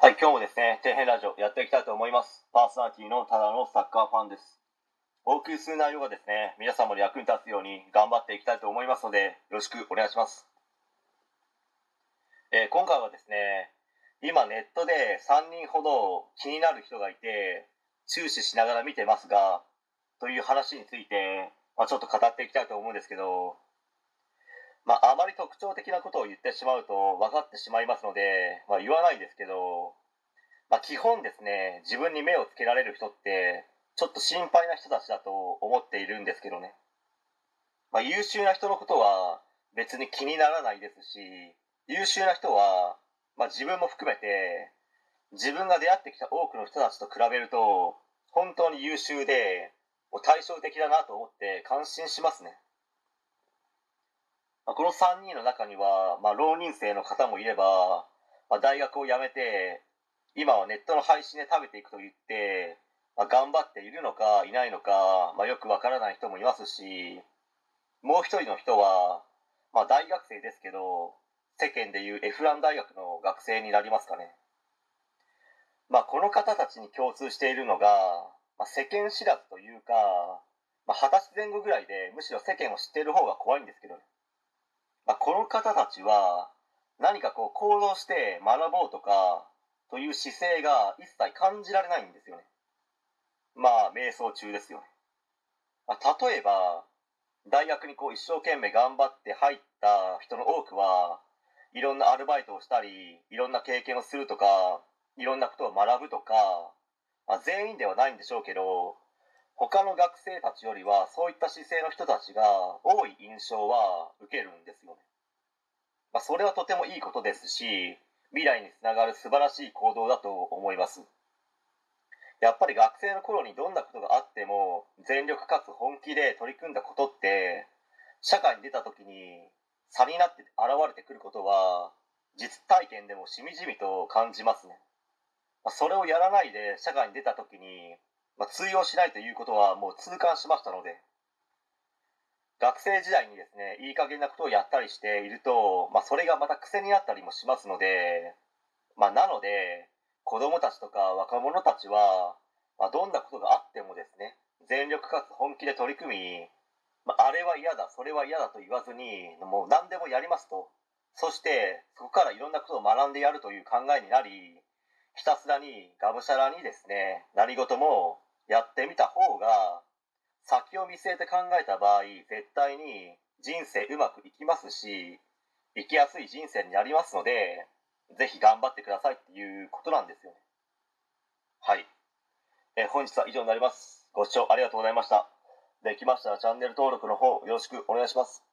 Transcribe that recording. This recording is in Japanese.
はい、今日もですね、底辺ラジオやっていきたいと思います。パーソナリティのただのサッカーファンです。お送りする内容がですね、皆様に役に立つように頑張っていきたいと思いますので、よろしくお願いします。えー今回はですね、今ネットで3人ほど気になる人がいて、注視しながら見てますが、という話について、まあ、ちょっと語っていきたいと思うんですけど、まあ、あまり特徴的なことを言ってしまうと分かってしまいますので、まあ、言わないですけど、まあ、基本ですね自分に目をつけられる人ってちょっと心配な人たちだと思っているんですけどね、まあ、優秀な人のことは別に気にならないですし優秀な人は、まあ、自分も含めて自分が出会ってきた多くの人たちと比べると本当に優秀で対照的だなと思って感心しますね。まあこの3人の中には、まあ、浪人生の方もいれば、まあ、大学を辞めて今はネットの配信で食べていくと言って、まあ、頑張っているのかいないのか、まあ、よくわからない人もいますしもう一人の人は、まあ、大学生ですけど世間でいうエフラン大学の学生になりますかね、まあ、この方たちに共通しているのが、まあ、世間知らずというか、まあ、二十歳前後ぐらいでむしろ世間を知っている方が怖いんですけどね。まあ、この方たちは何かこう行動して学ぼうとかという姿勢が一切感じられないんですよね。まあ瞑想中ですよね、まあ、例えば大学にこう一生懸命頑張って入った人の多くはいろんなアルバイトをしたりいろんな経験をするとかいろんなことを学ぶとか、まあ、全員ではないんでしょうけど他の学生たちよりはそういった姿勢の人たちが多い印象は受けるんですよね、まあ、それはとてもいいことですし未来につながる素晴らしい行動だと思います。やっぱり学生の頃にどんなことがあっても全力かつ本気で取り組んだことって社会に出た時に差になって現れてくることは実体験でもしみじみと感じますね、それをやらないで社会に出た時にまあ、通用しないということはもう痛感しましたので学生時代にですねいい加減なことをやったりしていると、まあ、それがまた癖になったりもしますので、まあ、なので子供たちとか若者たちは、まあ、どんなことがあってもですね全力かつ本気で取り組み、まあ、あれは嫌だそれは嫌だと言わずにもう何でもやりますと。そしてそこからいろんなことを学んでやるという考えになりひたすらにがむしゃらにですね何事もやってみた方が先を見据えて考えた場合絶対に人生うまくいきますし生きやすい人生になりますのでぜひ頑張ってくださいっていうことなんですよね。はい、えー本日は以上になります。ご視聴ありがとうございました。できましたらチャンネル登録の方よろしくお願いします。